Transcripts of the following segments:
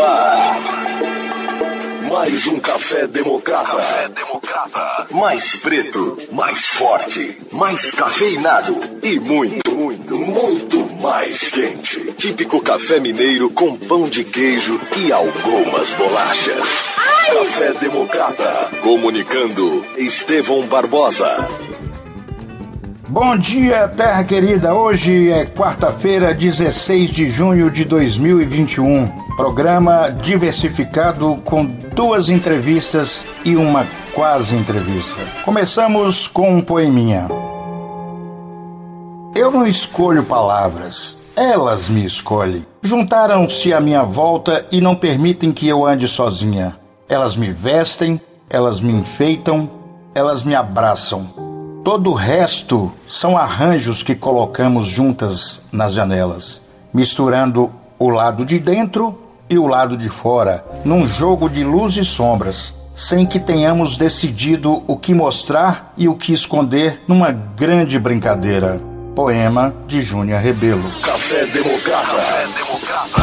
no ar. Mais um café democrata. Café democrata. Mais preto, mais forte, mais cafeinado e muito, muito, muito mais quente. Típico café mineiro com pão de queijo e algumas bolachas. Café Democrata. Comunicando Estevão Barbosa. Bom dia, terra querida. Hoje é quarta-feira, 16 de junho de 2021. Programa diversificado com duas entrevistas e uma quase entrevista. Começamos com um poeminha. Eu não escolho palavras, elas me escolhem. Juntaram-se à minha volta e não permitem que eu ande sozinha. Elas me vestem, elas me enfeitam, elas me abraçam Todo o resto são arranjos que colocamos juntas nas janelas, misturando o lado de dentro e o lado de fora, num jogo de luz e sombras, sem que tenhamos decidido o que mostrar e o que esconder numa grande brincadeira. Poema de Júnior Rebelo. Café Democrata. Café Democrata.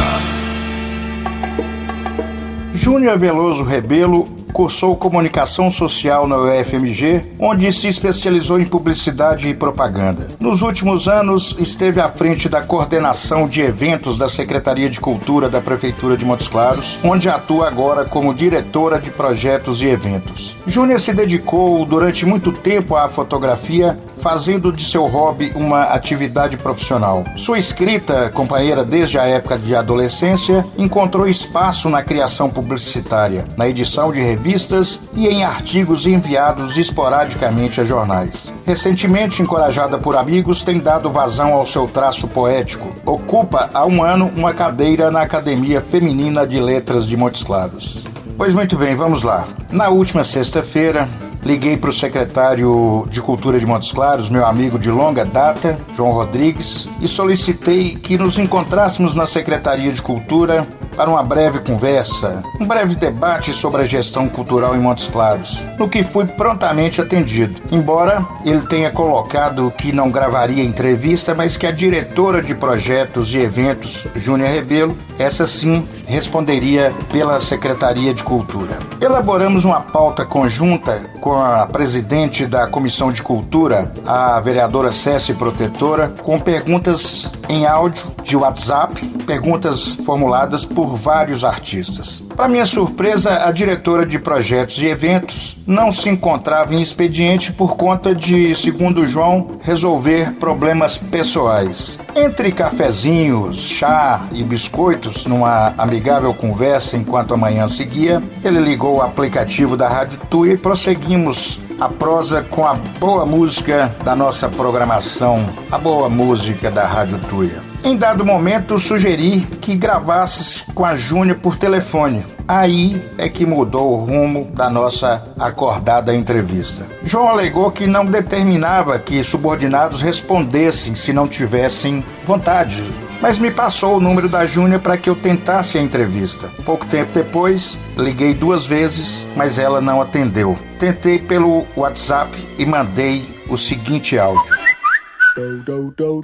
Júnior Veloso Rebelo cursou comunicação social na UFMG, onde se especializou em publicidade e propaganda. Nos últimos anos, esteve à frente da coordenação de eventos da Secretaria de Cultura da Prefeitura de Montes Claros, onde atua agora como diretora de projetos e eventos. Júnior se dedicou durante muito tempo à fotografia, fazendo de seu hobby uma atividade profissional. Sua escrita, companheira desde a época de adolescência, encontrou espaço na criação publicitária, na edição de revistas e em artigos enviados esporadicamente a jornais. Recentemente, encorajada por amigos, tem dado vazão ao seu traço poético. Ocupa há um ano uma cadeira na Academia Feminina de Letras de Montes Claros. Pois muito bem, vamos lá. Na última sexta-feira, liguei para o secretário de Cultura de Montes Claros, meu amigo de longa data, João Rodrigues, e solicitei que nos encontrássemos na Secretaria de Cultura para uma breve conversa, um breve debate sobre a gestão cultural em Montes Claros, no que fui prontamente atendido. Embora ele tenha colocado que não gravaria entrevista, mas que a diretora de projetos e eventos, Júnior Rebelo, essa sim responderia pela Secretaria de Cultura. Elaboramos uma pauta conjunta com a presidente da Comissão de Cultura, a vereadora Cécia Protetora, com perguntas em áudio de WhatsApp, perguntas formuladas por vários artistas. Para minha surpresa, a diretora de projetos e eventos não se encontrava em expediente por conta de, segundo João, resolver problemas pessoais. Entre cafezinhos, chá e biscoitos, numa amigável conversa enquanto a manhã seguia, ele ligou o aplicativo da Rádio Tui e prosseguimos a prosa com a boa música da nossa programação, a boa música da Rádio Tuia. Em dado momento, sugeri que gravasse com a Júnior por telefone. Aí é que mudou o rumo da nossa acordada entrevista. João alegou que não determinava que subordinados respondessem se não tivessem vontade mas me passou o número da Júnior para que eu tentasse a entrevista. Pouco tempo depois, liguei duas vezes, mas ela não atendeu. Tentei pelo WhatsApp e mandei o seguinte áudio.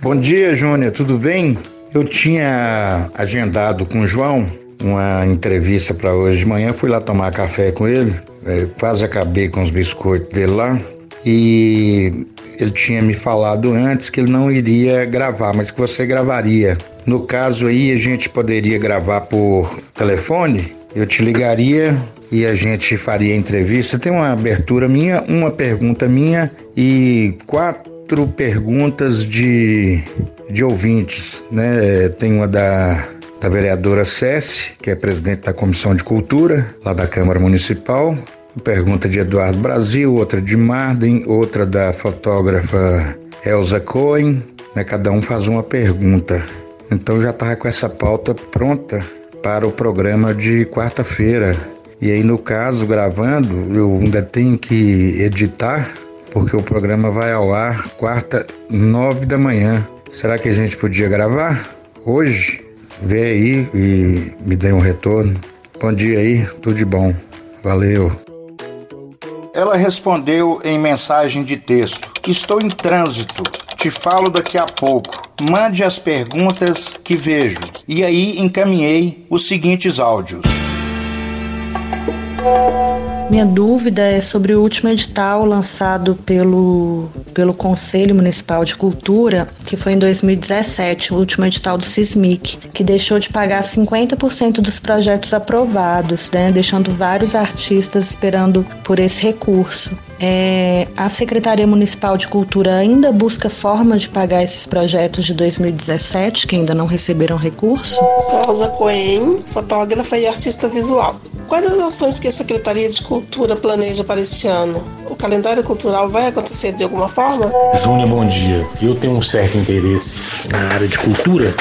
Bom dia, Júnior, tudo bem? Eu tinha agendado com o João uma entrevista para hoje de manhã, fui lá tomar café com ele, é, quase acabei com os biscoitos dele lá e ele tinha me falado antes que ele não iria gravar, mas que você gravaria. No caso aí, a gente poderia gravar por telefone, eu te ligaria e a gente faria entrevista. Tem uma abertura minha, uma pergunta minha e quatro perguntas de, de ouvintes, né? Tem uma da da vereadora Cessi, que é presidente da Comissão de Cultura, lá da Câmara Municipal, Pergunta de Eduardo Brasil, outra de Marden, outra da fotógrafa Elza Cohen. Né? Cada um faz uma pergunta. Então já estava com essa pauta pronta para o programa de quarta-feira. E aí, no caso, gravando, eu ainda tenho que editar, porque o programa vai ao ar quarta, nove da manhã. Será que a gente podia gravar hoje? Vê aí e me dê um retorno. Bom dia aí, tudo de bom. Valeu. Ela respondeu em mensagem de texto: Estou em trânsito. te falo daqui a pouco. Mande as perguntas que vejo. E aí encaminhei os seguintes áudios. Minha dúvida é sobre o último edital lançado pelo, pelo Conselho Municipal de Cultura, que foi em 2017, o último edital do SISMIC, que deixou de pagar 50% dos projetos aprovados, né, deixando vários artistas esperando por esse recurso. É, a Secretaria Municipal de Cultura ainda busca formas de pagar esses projetos de 2017 que ainda não receberam recurso? Sou Rosa Coen, fotógrafa e artista visual. Quais as ações que a Secretaria de Cultura planeja para este ano? O calendário cultural vai acontecer de alguma forma? Júnior, bom dia. Eu tenho um certo interesse na área de cultura,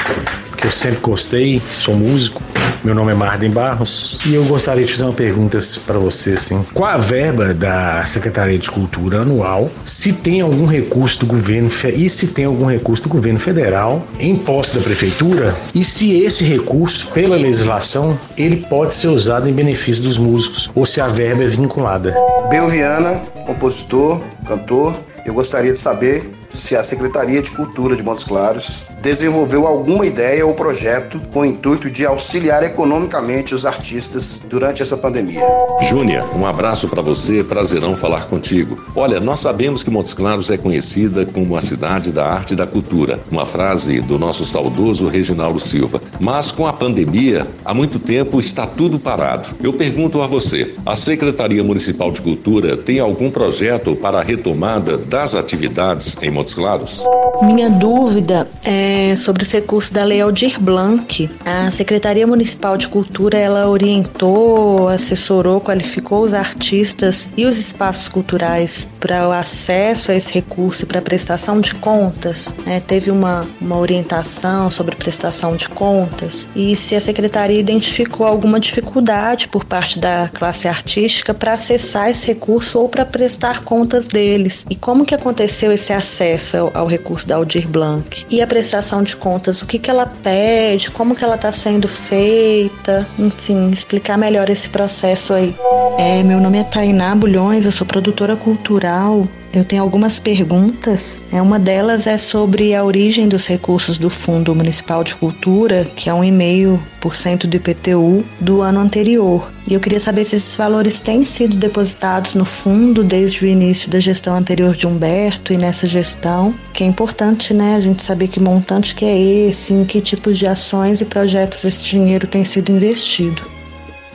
que eu sempre gostei, sou músico meu nome é Marden Barros e eu gostaria de fazer uma pergunta para você assim. Qual a verba da Secretaria de Cultura anual? Se tem algum recurso do governo e se tem algum recurso do governo federal em posse da prefeitura e se esse recurso, pela legislação, ele pode ser usado em benefício dos músicos ou se a verba é vinculada. Belviana, compositor, cantor, eu gostaria de saber se a Secretaria de Cultura de Montes Claros desenvolveu alguma ideia ou projeto com o intuito de auxiliar economicamente os artistas durante essa pandemia. Júnior, um abraço para você, prazerão falar contigo. Olha, nós sabemos que Montes Claros é conhecida como a cidade da arte e da cultura, uma frase do nosso saudoso Reginaldo Silva. Mas com a pandemia, há muito tempo está tudo parado. Eu pergunto a você, a Secretaria Municipal de Cultura tem algum projeto para a retomada das atividades em Montes Montes Claros? Minha dúvida é sobre os recursos da Lei Aldir Blanc. A Secretaria Municipal de Cultura ela orientou, assessorou, qualificou os artistas e os espaços culturais para o acesso a esse recurso e para a prestação de contas. É, teve uma, uma orientação sobre prestação de contas e se a secretaria identificou alguma dificuldade por parte da classe artística para acessar esse recurso ou para prestar contas deles e como que aconteceu esse acesso acesso ao, ao recurso da Aldir Blanc. E a prestação de contas, o que, que ela pede, como que ela está sendo feita, enfim, explicar melhor esse processo aí. É, meu nome é Tainá Bulhões, eu sou produtora cultural eu tenho algumas perguntas. É, uma delas é sobre a origem dos recursos do Fundo Municipal de Cultura, que é um e-mail por cento do IPTU do ano anterior. E eu queria saber se esses valores têm sido depositados no fundo desde o início da gestão anterior de Humberto e nessa gestão, que é importante, né, a gente saber que montante que é esse, em que tipos de ações e projetos esse dinheiro tem sido investido.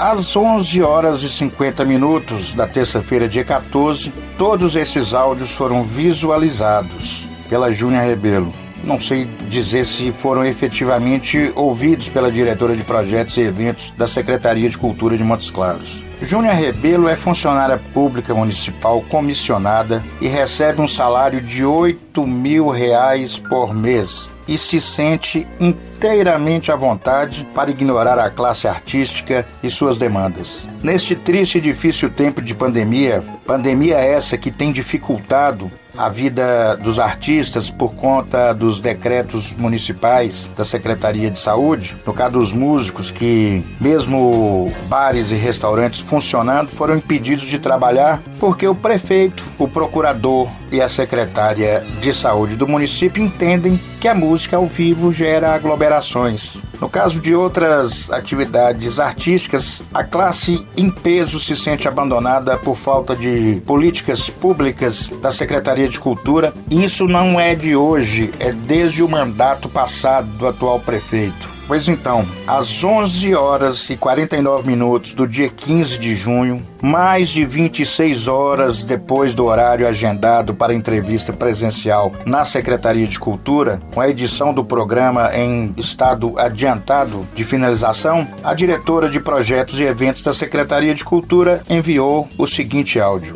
Às 11 horas e 50 minutos da terça-feira, dia 14, todos esses áudios foram visualizados pela Júnia Rebelo. Não sei dizer se foram efetivamente ouvidos pela diretora de projetos e eventos da Secretaria de Cultura de Montes Claros. Júnia Rebelo é funcionária pública municipal comissionada e recebe um salário de 8 mil reais por mês e se sente inteiramente à vontade para ignorar a classe artística e suas demandas. Neste triste e difícil tempo de pandemia, pandemia essa que tem dificultado a vida dos artistas por conta dos decretos municipais da Secretaria de Saúde, no caso dos músicos que, mesmo bares e restaurantes funcionando, foram impedidos de trabalhar porque o prefeito, o procurador e a secretária de saúde do município entendem que a música ao vivo gera aglomerações. No caso de outras atividades artísticas, a classe em peso se sente abandonada por falta de políticas públicas da Secretaria de Cultura. Isso não é de hoje, é desde o mandato passado do atual prefeito. Pois então, às 11 horas e 49 minutos do dia 15 de junho, mais de 26 horas depois do horário agendado para entrevista presencial na Secretaria de Cultura, com a edição do programa em estado adiantado de finalização, a diretora de projetos e eventos da Secretaria de Cultura enviou o seguinte áudio.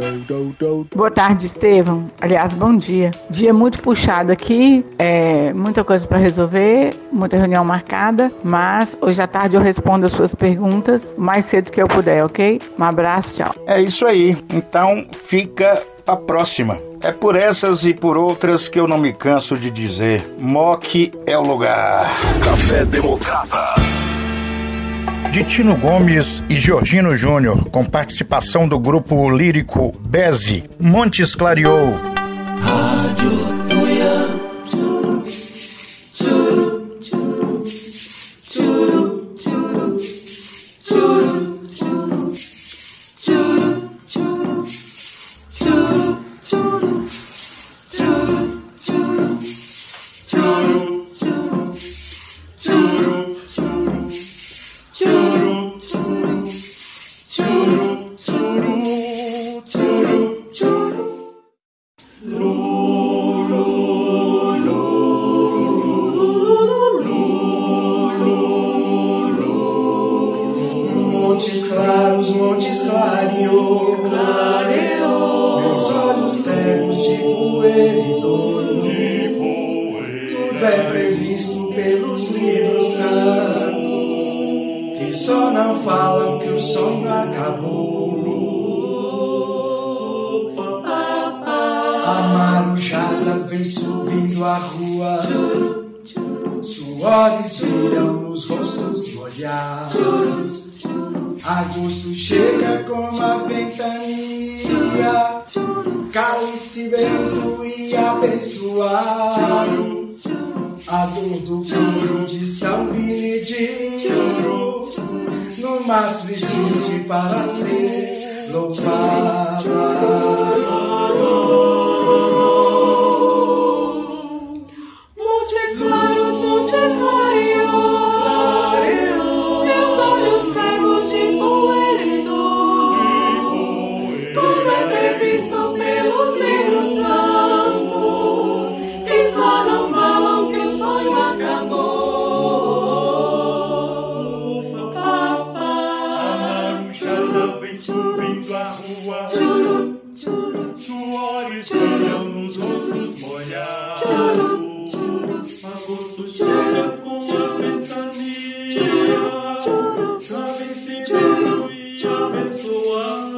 Boa tarde, Estevam. Aliás, bom dia. Dia muito puxado aqui, é, muita coisa para resolver, muita reunião marcada mas hoje à tarde eu respondo as suas perguntas mais cedo que eu puder, ok? Um abraço, tchau. É isso aí. Então fica a próxima. É por essas e por outras que eu não me canso de dizer: Moque é o lugar. Café Democrata. De Tino Gomes e Georgino Júnior, com participação do grupo lírico Beze, Montes Clareou. Rádio te abençoar.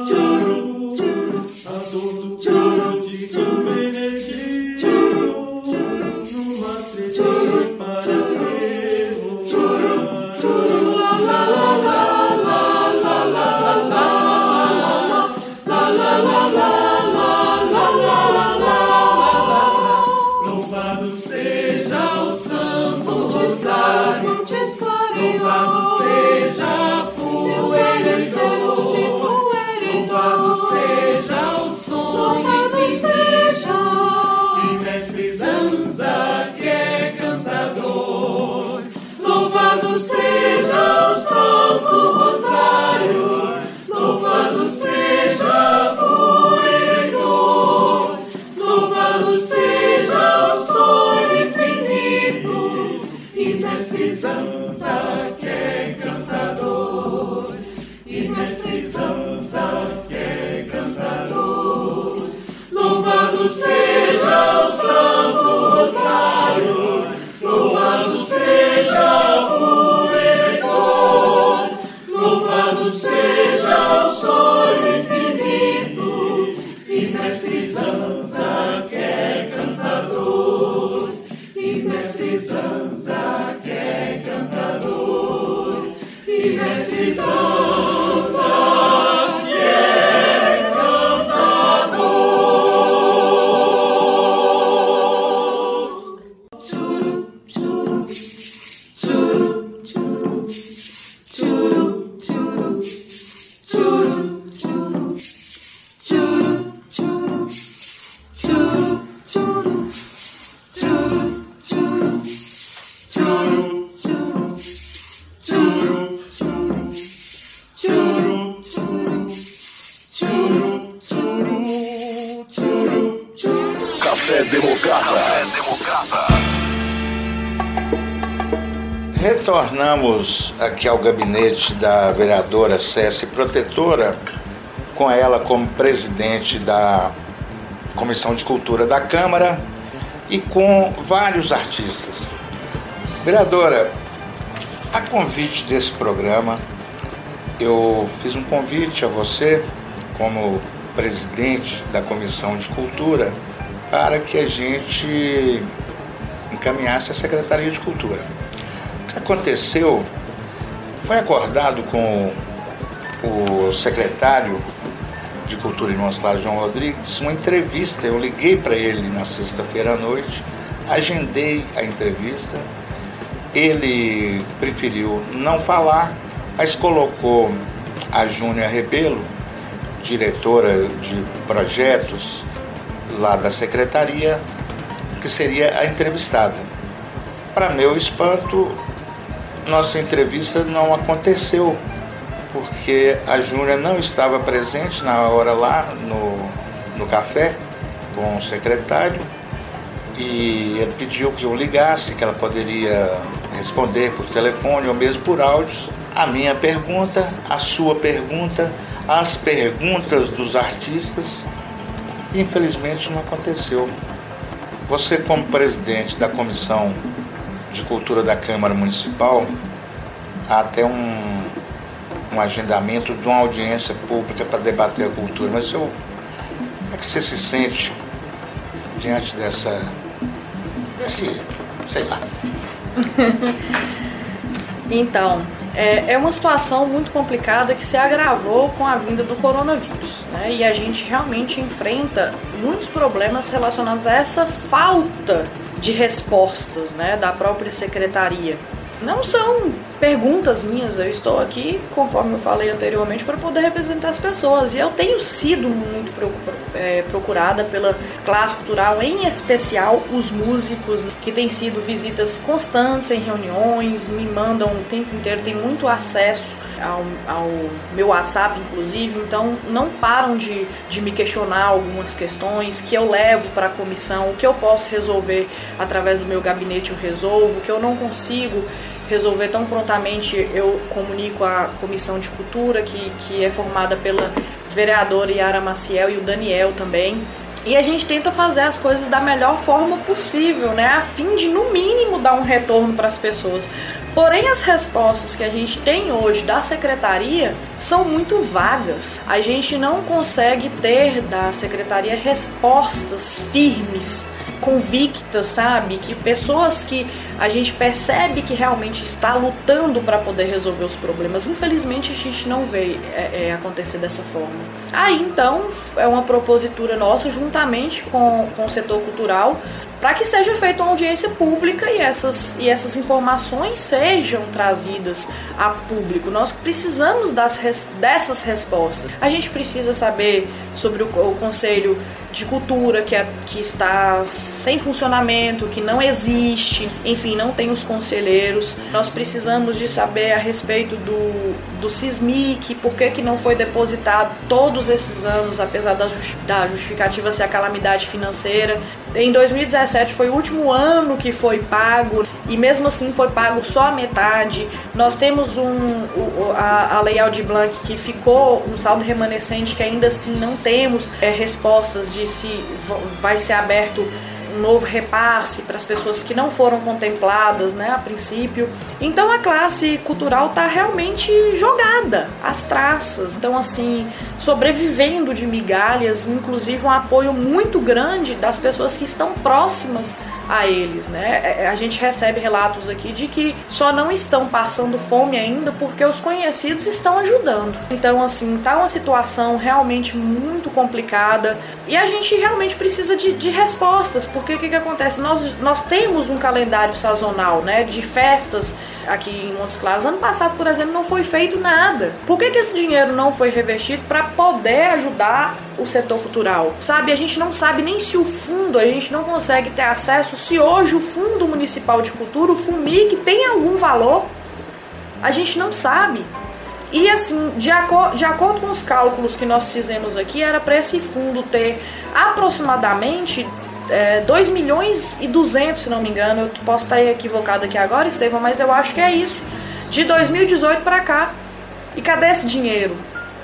Retornamos aqui ao gabinete da vereadora Cécia Protetora, com ela como presidente da Comissão de Cultura da Câmara e com vários artistas. Vereadora, a convite desse programa, eu fiz um convite a você, como presidente da Comissão de Cultura, para que a gente encaminhasse a Secretaria de Cultura. Aconteceu foi acordado com o secretário de Cultura e Monstro João Rodrigues uma entrevista. Eu liguei para ele na sexta-feira à noite, agendei a entrevista. Ele preferiu não falar, mas colocou a Júnia Rebelo, diretora de projetos lá da secretaria, que seria a entrevistada. Para meu espanto, nossa entrevista não aconteceu, porque a Júlia não estava presente na hora lá no, no café com o secretário e ele pediu que eu ligasse, que ela poderia responder por telefone ou mesmo por áudios a minha pergunta, a sua pergunta, as perguntas dos artistas. Infelizmente não aconteceu. Você, como presidente da Comissão de Cultura da Câmara Municipal há até um, um agendamento de uma audiência pública para debater a cultura. Mas eu, como é que você se sente diante dessa. desse. sei lá. então, é, é uma situação muito complicada que se agravou com a vinda do coronavírus. Né? E a gente realmente enfrenta muitos problemas relacionados a essa falta de respostas né, da própria secretaria. Não são perguntas minhas, eu estou aqui, conforme eu falei anteriormente, para poder representar as pessoas. E eu tenho sido muito é, procurada pela classe cultural, em especial os músicos, que têm sido visitas constantes em reuniões, me mandam o tempo inteiro, tem muito acesso ao, ao, meu WhatsApp, inclusive, então não param de, de me questionar algumas questões que eu levo para a comissão, o que eu posso resolver através do meu gabinete eu resolvo, o que eu não consigo resolver tão prontamente, eu comunico a comissão de cultura, que, que é formada pela vereadora Yara Maciel e o Daniel também. E a gente tenta fazer as coisas da melhor forma possível, né? A fim de, no mínimo, dar um retorno para as pessoas. Porém, as respostas que a gente tem hoje da secretaria são muito vagas. A gente não consegue ter da secretaria respostas firmes convictas, sabe? Que pessoas que a gente percebe que realmente está lutando para poder resolver os problemas. Infelizmente a gente não vê é, é, acontecer dessa forma. Aí então é uma propositura nossa, juntamente com, com o setor cultural, para que seja feita uma audiência pública e essas, e essas informações sejam trazidas a público. Nós precisamos das, dessas respostas. A gente precisa saber sobre o, o Conselho de cultura que, é, que está sem funcionamento, que não existe, enfim, não tem os conselheiros. Nós precisamos de saber a respeito do, do SISMIC, por que, que não foi depositado todos esses anos, apesar da, da justificativa ser a calamidade financeira. Em 2017 foi o último ano que foi pago e mesmo assim foi pago só a metade. Nós temos um, a, a Lei Aldir Blanc que ficou um saldo remanescente que ainda assim não temos é, respostas de se vai ser aberto um novo repasse para as pessoas que não foram contempladas, né, a princípio. Então a classe cultural está realmente jogada às traças. Então assim, sobrevivendo de migalhas, inclusive um apoio muito grande das pessoas que estão próximas a eles, né? É, é, a gente recebe relatos aqui de que só não estão passando fome ainda porque os conhecidos estão ajudando. Então, assim, tá uma situação realmente muito complicada e a gente realmente precisa de, de respostas, porque o que, que acontece? Nós, nós temos um calendário sazonal, né, de festas aqui em Montes Claros. Ano passado, por exemplo, não foi feito nada. Por que, que esse dinheiro não foi revestido para poder ajudar o setor cultural? Sabe, a gente não sabe nem se o fundo, a gente não consegue ter acesso se hoje o Fundo Municipal de Cultura, o FUMIC, tem algum valor. A gente não sabe. E assim, de, de acordo com os cálculos que nós fizemos aqui, era para esse fundo ter aproximadamente é, 2 milhões e 200, se não me engano. Eu posso estar equivocado aqui agora, Estevão, mas eu acho que é isso. De 2018 para cá. E cadê esse dinheiro?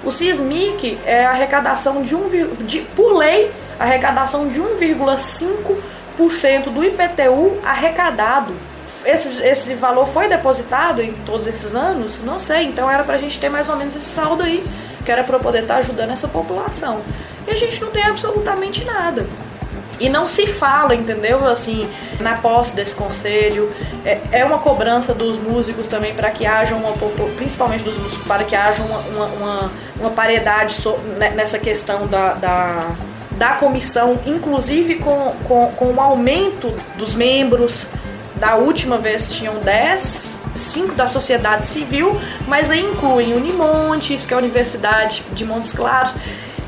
O SISMIC é arrecadação de um de, por lei, arrecadação de 1,5% do IPTU arrecadado. Esse, esse valor foi depositado em todos esses anos? Não sei, então era pra gente ter mais ou menos esse saldo aí, que era para poder estar ajudando essa população. E a gente não tem absolutamente nada. E não se fala, entendeu? Assim, na posse desse conselho. É, é uma cobrança dos músicos também para que haja uma, principalmente dos músicos, para que haja uma, uma, uma, uma paridade nessa questão da, da, da comissão, inclusive com, com, com o aumento dos membros. Da última vez tinham 10, cinco da sociedade civil, mas aí incluem Unimontes, que é a Universidade de Montes Claros.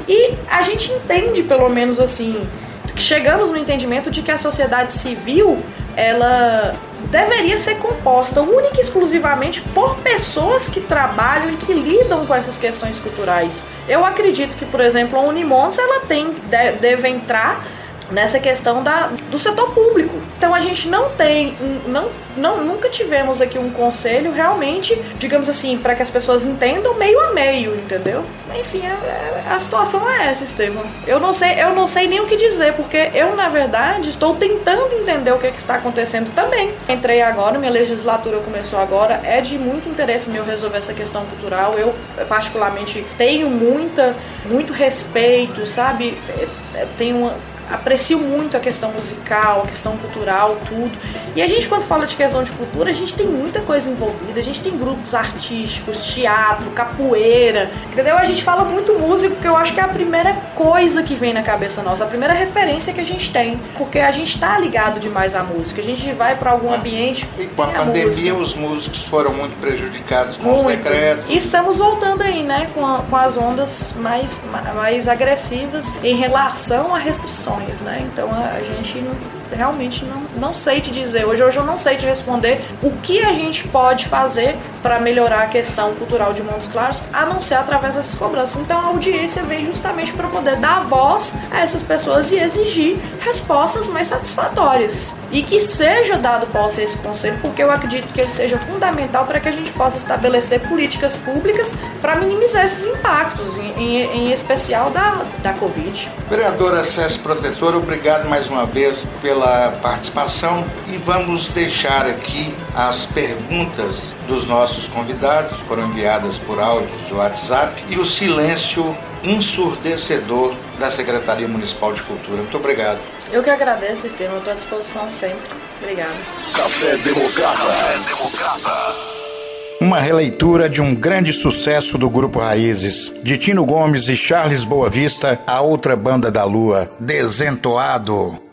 E a gente entende, pelo menos assim, chegamos no entendimento de que a sociedade civil ela deveria ser composta única e exclusivamente por pessoas que trabalham e que lidam com essas questões culturais. Eu acredito que, por exemplo, a Unimontes ela tem deve entrar nessa questão da, do setor público. Então a gente não tem, não, não, nunca tivemos aqui um conselho realmente, digamos assim, para que as pessoas entendam meio a meio, entendeu? Enfim, a, é, é, a situação é essa, Estevam. Eu não sei, eu não sei nem o que dizer, porque eu, na verdade, estou tentando entender o que, é que está acontecendo também. Entrei agora, minha legislatura começou agora, é de muito interesse meu resolver essa questão cultural. Eu, particularmente, tenho muita, muito respeito, sabe? É, tenho uma aprecio muito a questão musical, a questão cultural, tudo. E a gente, quando fala de questão de cultura, a gente tem muita coisa envolvida. A gente tem grupos artísticos, teatro, capoeira, entendeu? A gente fala muito músico, que eu acho que é a primeira coisa que vem na cabeça nossa, a primeira referência que a gente tem. Porque a gente tá ligado demais à música. A gente vai para algum ambiente. E com a pandemia, os músicos foram muito prejudicados com muito. os decretos. E estamos voltando aí, né, com, a, com as ondas mais, mais agressivas em relação a restrições né? Então a gente não, realmente não, não sei te dizer. Hoje, hoje eu não sei te responder o que a gente pode fazer para melhorar a questão cultural de Montes Claros, a não ser através dessas cobranças. Então a audiência vem justamente para poder dar voz a essas pessoas e exigir respostas mais satisfatórias e que seja dado posse a esse conselho, porque eu acredito que ele seja fundamental para que a gente possa estabelecer políticas públicas para minimizar esses impactos, em, em, em, especial da, da Covid. Vereadora César Protetor, obrigado mais uma vez pela participação e vamos deixar aqui as perguntas dos nossos convidados, foram enviadas por áudio de WhatsApp, e o silêncio ensurdecedor da Secretaria Municipal de Cultura. Muito obrigado. Eu que agradeço, Estevam. Estou à disposição sempre. Obrigada. Café Democrata. Café Democrata. Uma releitura de um grande sucesso do Grupo Raízes, de Tino Gomes e Charles Boa Vista, a outra banda da lua, Desentoado.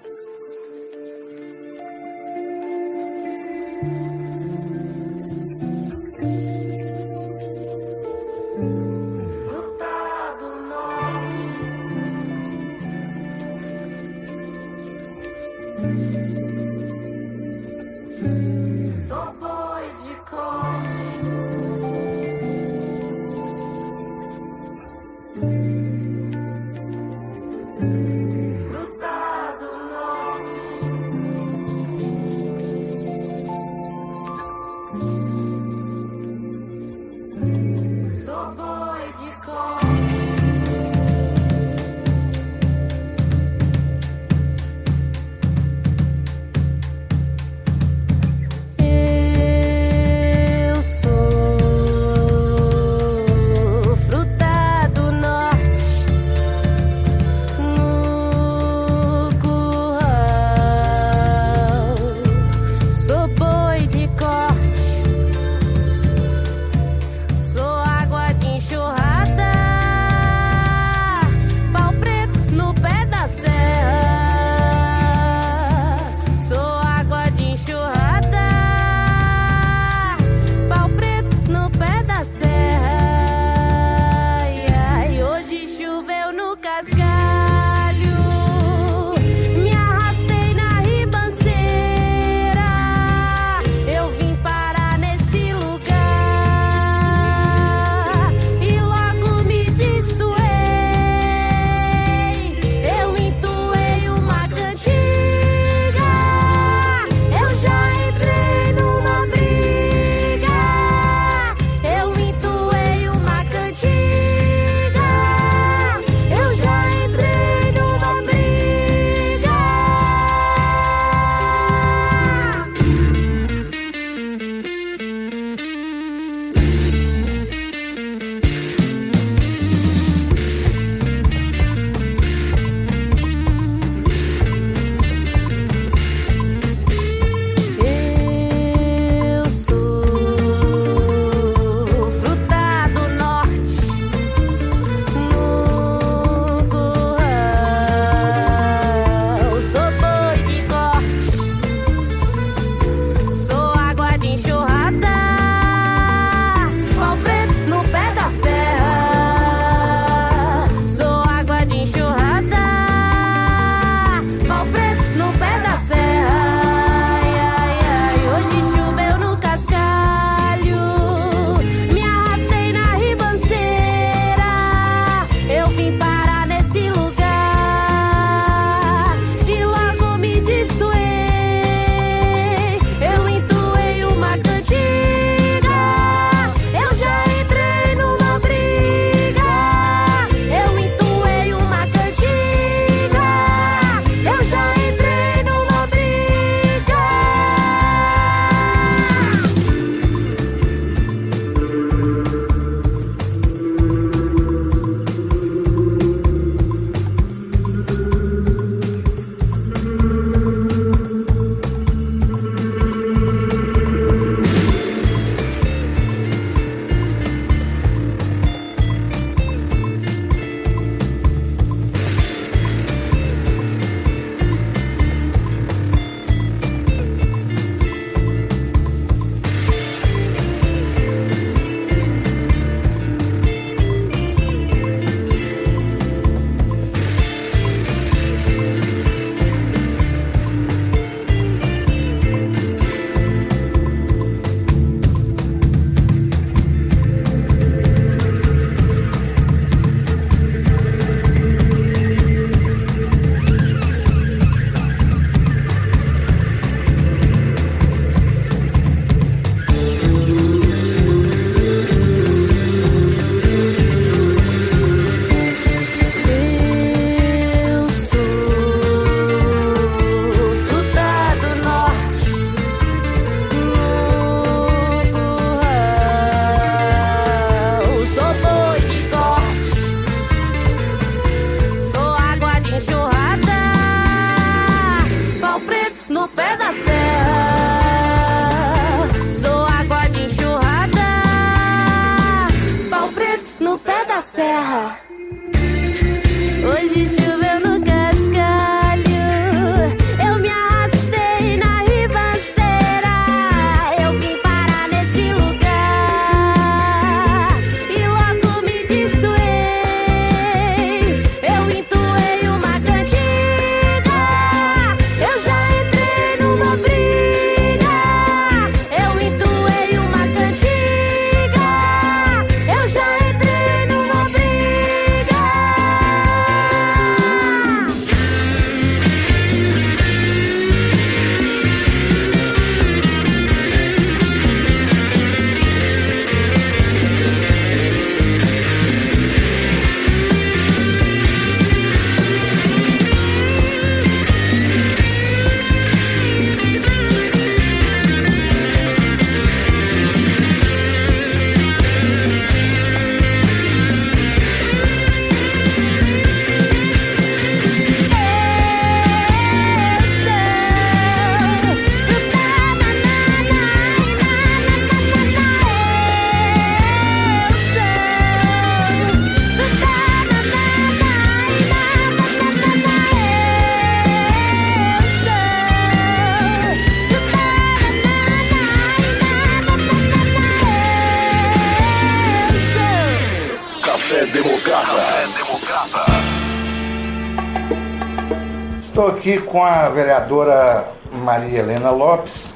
Com a vereadora Maria Helena Lopes.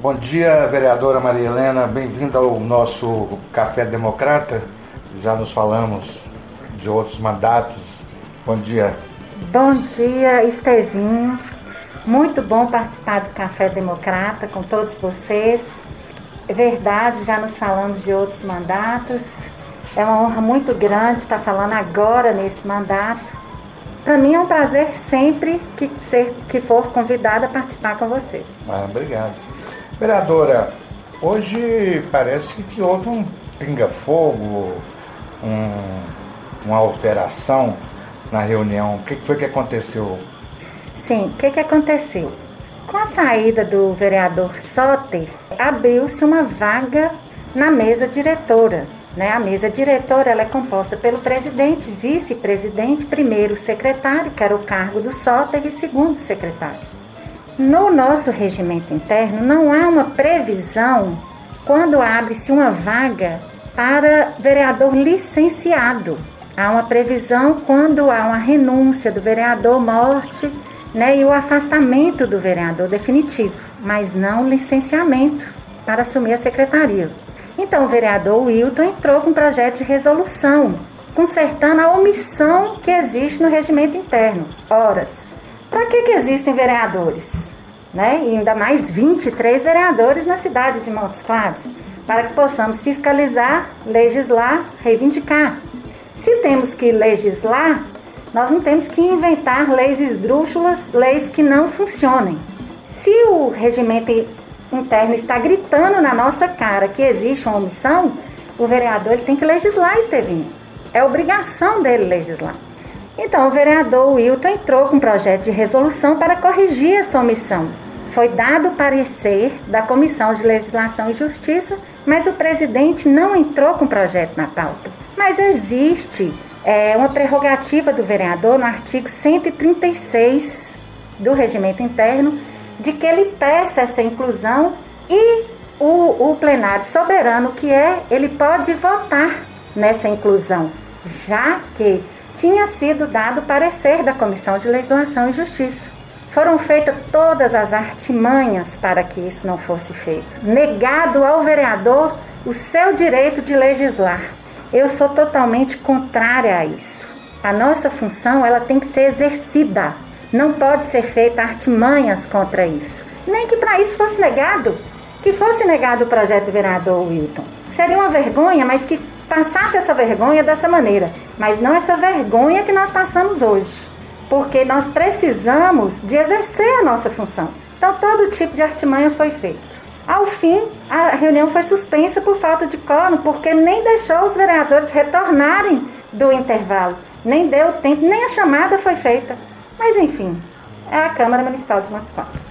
Bom dia, vereadora Maria Helena. Bem-vinda ao nosso Café Democrata. Já nos falamos de outros mandatos. Bom dia. Bom dia, Estevinho. Muito bom participar do Café Democrata com todos vocês. É verdade, já nos falamos de outros mandatos. É uma honra muito grande estar falando agora nesse mandato. Para mim é um prazer sempre que, ser, que for convidada a participar com vocês. Ah, obrigado. Vereadora, hoje parece que houve um pinga-fogo, um, uma alteração na reunião. O que foi que aconteceu? Sim, o que, que aconteceu? Com a saída do vereador Soter, abriu-se uma vaga na mesa diretora. Né? A mesa diretora ela é composta pelo presidente, vice-presidente, primeiro secretário, que era o cargo do Soter, e segundo secretário. No nosso regimento interno, não há uma previsão quando abre-se uma vaga para vereador licenciado. Há uma previsão quando há uma renúncia do vereador, morte né, e o afastamento do vereador definitivo, mas não licenciamento para assumir a secretaria. Então, o vereador Wilton entrou com um projeto de resolução, consertando a omissão que existe no regimento interno. Horas. Para que, que existem vereadores? Né? E ainda mais 23 vereadores na cidade de Montes Claros, para que possamos fiscalizar, legislar, reivindicar. Se temos que legislar, nós não temos que inventar leis esdrúxulas, leis que não funcionem. Se o regimento interno está gritando na nossa cara que existe uma omissão, o vereador ele tem que legislar, Estevinho. É obrigação dele legislar. Então, o vereador Wilton entrou com um projeto de resolução para corrigir essa omissão. Foi dado parecer da Comissão de Legislação e Justiça, mas o presidente não entrou com o projeto na pauta. Mas existe é, uma prerrogativa do vereador no artigo 136 do regimento interno de que ele peça essa inclusão e o, o plenário soberano que é, ele pode votar nessa inclusão, já que tinha sido dado parecer da Comissão de Legislação e Justiça. Foram feitas todas as artimanhas para que isso não fosse feito. Negado ao vereador o seu direito de legislar. Eu sou totalmente contrária a isso. A nossa função ela tem que ser exercida. Não pode ser feita artimanhas contra isso. Nem que para isso fosse negado, que fosse negado o projeto do vereador Wilton. Seria uma vergonha, mas que passasse essa vergonha dessa maneira. Mas não essa vergonha que nós passamos hoje. Porque nós precisamos de exercer a nossa função. Então todo tipo de artimanha foi feito. Ao fim, a reunião foi suspensa por falta de quórum, porque nem deixou os vereadores retornarem do intervalo. Nem deu tempo, nem a chamada foi feita. Mas enfim, é a Câmara Municipal de Montes Claros.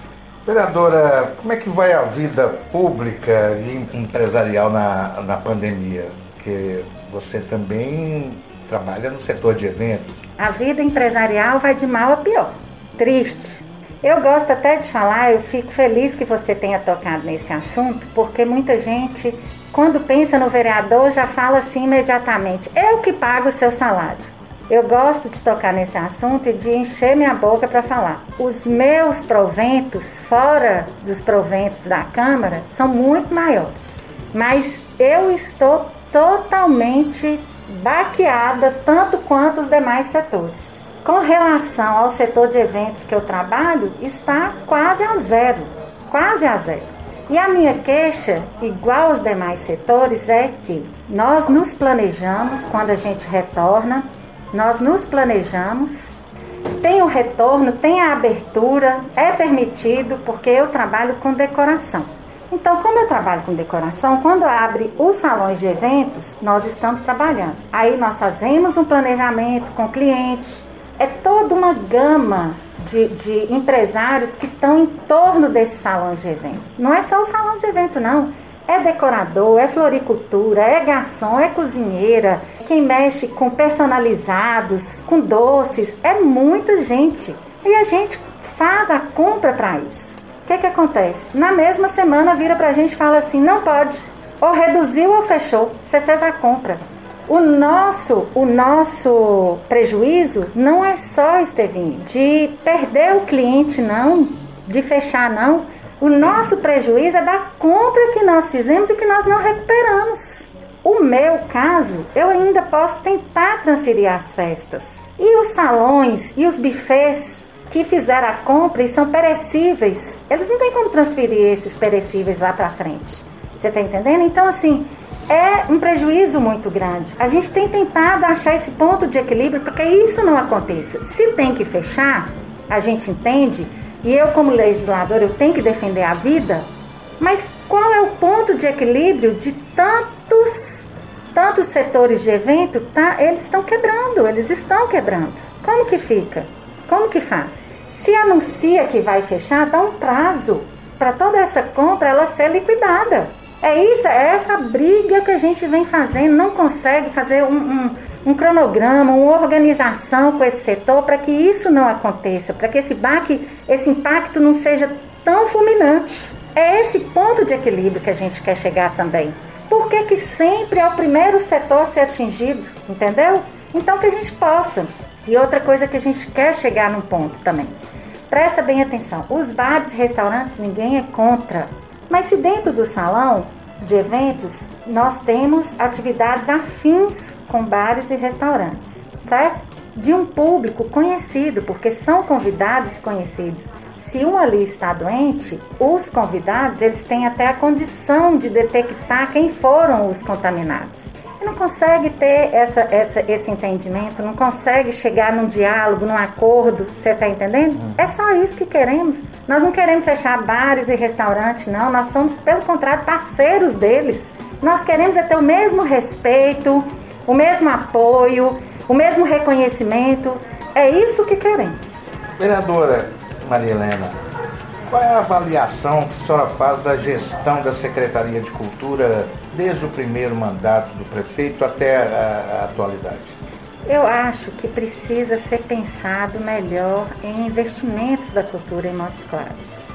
Vereadora, como é que vai a vida pública e empresarial na, na pandemia? Porque você também trabalha no setor de eventos. A vida empresarial vai de mal a pior. Triste, eu gosto até de falar, eu fico feliz que você tenha tocado nesse assunto, porque muita gente, quando pensa no vereador, já fala assim imediatamente: eu que pago o seu salário. Eu gosto de tocar nesse assunto e de encher minha boca para falar. Os meus proventos, fora dos proventos da Câmara, são muito maiores. Mas eu estou totalmente baqueada, tanto quanto os demais setores com relação ao setor de eventos que eu trabalho, está quase a zero. Quase a zero. E a minha queixa, igual aos demais setores, é que nós nos planejamos quando a gente retorna, nós nos planejamos, tem o retorno, tem a abertura, é permitido, porque eu trabalho com decoração. Então, como eu trabalho com decoração, quando abre os salões de eventos, nós estamos trabalhando. Aí nós fazemos um planejamento com clientes, é toda uma gama de, de empresários que estão em torno desse salão de eventos. Não é só o salão de evento, não. É decorador, é floricultura, é garçom, é cozinheira, quem mexe com personalizados, com doces, é muita gente. E a gente faz a compra para isso. O que, que acontece? Na mesma semana vira para a gente e fala assim: não pode, ou reduziu ou fechou, você fez a compra. O nosso, o nosso prejuízo não é só, Estevinho, de perder o cliente, não, de fechar, não. O nosso prejuízo é da compra que nós fizemos e que nós não recuperamos. O meu caso, eu ainda posso tentar transferir as festas. E os salões e os bufês que fizeram a compra e são perecíveis, eles não têm como transferir esses perecíveis lá para frente. Você está entendendo? Então, assim, é um prejuízo muito grande. A gente tem tentado achar esse ponto de equilíbrio para que isso não aconteça. Se tem que fechar, a gente entende, e eu, como legislador, eu tenho que defender a vida, mas qual é o ponto de equilíbrio de tantos, tantos setores de evento? Tá? Eles estão quebrando, eles estão quebrando. Como que fica? Como que faz? Se anuncia que vai fechar, dá um prazo para toda essa compra ela ser liquidada. É isso, é essa briga que a gente vem fazendo, não consegue fazer um, um, um cronograma, uma organização com esse setor para que isso não aconteça, para que esse baque, esse impacto não seja tão fulminante. É esse ponto de equilíbrio que a gente quer chegar também. Por que, que sempre é o primeiro setor a ser atingido? Entendeu? Então que a gente possa. E outra coisa que a gente quer chegar num ponto também. Presta bem atenção. Os bares e restaurantes ninguém é contra. Mas se dentro do salão de eventos nós temos atividades afins com bares e restaurantes, certo? De um público conhecido, porque são convidados conhecidos. Se um ali está doente, os convidados eles têm até a condição de detectar quem foram os contaminados e não consegue ter essa, essa, esse entendimento, não consegue chegar num diálogo, num acordo, você está entendendo? Uhum. É só isso que queremos. Nós não queremos fechar bares e restaurantes, não. Nós somos, pelo contrário, parceiros deles. Nós queremos é ter o mesmo respeito, o mesmo apoio, o mesmo reconhecimento. É isso que queremos. Vereadora Maria Helena, qual é a avaliação que a senhora faz da gestão da Secretaria de Cultura desde o primeiro mandato do prefeito até a, a atualidade? Eu acho que precisa ser pensado melhor em investimentos da cultura em Montes Claros.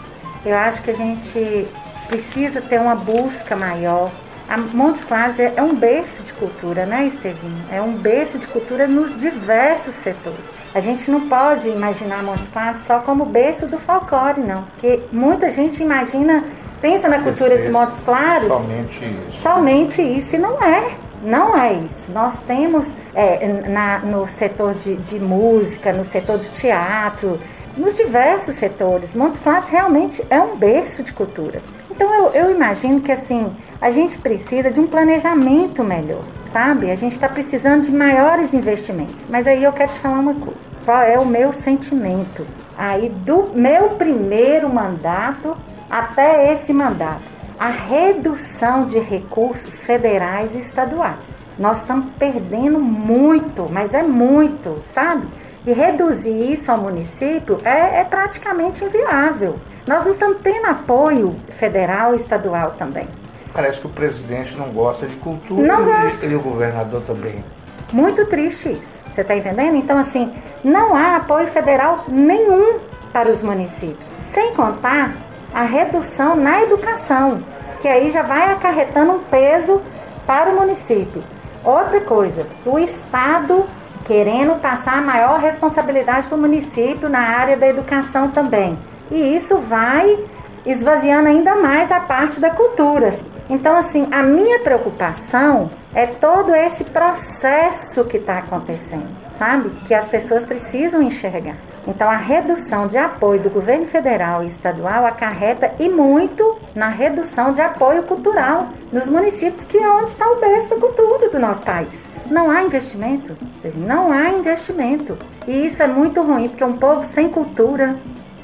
Eu acho que a gente precisa ter uma busca maior a Montes Claros é, é um berço de cultura, né, Estevinho? É um berço de cultura nos diversos setores. A gente não pode imaginar Montes Claros só como berço do folclore, não. Porque muita gente imagina, pensa na cultura de Montes Claros. Somente isso. Somente isso, e não é. Não é isso. Nós temos é, na, no setor de, de música, no setor de teatro, nos diversos setores. Montes Claros realmente é um berço de cultura. Então eu, eu imagino que assim a gente precisa de um planejamento melhor, sabe? A gente está precisando de maiores investimentos. Mas aí eu quero te falar uma coisa. Qual é o meu sentimento? Aí do meu primeiro mandato até esse mandato, a redução de recursos federais e estaduais. Nós estamos perdendo muito, mas é muito, sabe? E reduzir isso ao município é, é praticamente inviável. Nós não estamos tendo apoio federal e estadual também. Parece que o presidente não gosta de cultura não gosta. e o governador também. Muito triste isso. Você está entendendo? Então, assim, não há apoio federal nenhum para os municípios. Sem contar a redução na educação, que aí já vai acarretando um peso para o município. Outra coisa, o Estado querendo passar maior responsabilidade para o município na área da educação também. E isso vai esvaziando ainda mais a parte da cultura. Então, assim, a minha preocupação é todo esse processo que está acontecendo, sabe? Que as pessoas precisam enxergar. Então, a redução de apoio do governo federal e estadual acarreta e muito na redução de apoio cultural nos municípios, que é onde está o berço da cultura do nosso país. Não há investimento, não há investimento. E isso é muito ruim, porque um povo sem cultura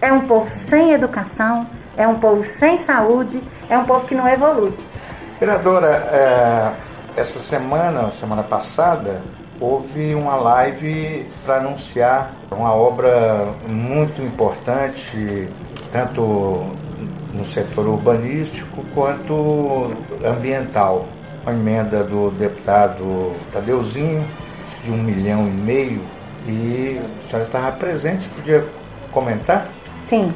é um povo sem educação, é um povo sem saúde, é um povo que não evolui. Vereadora, é, essa semana, semana passada, houve uma live para anunciar uma obra muito importante, tanto no setor urbanístico quanto ambiental. Uma emenda do deputado Tadeuzinho, de um milhão e meio, e a senhora estava presente, podia comentar? Sim.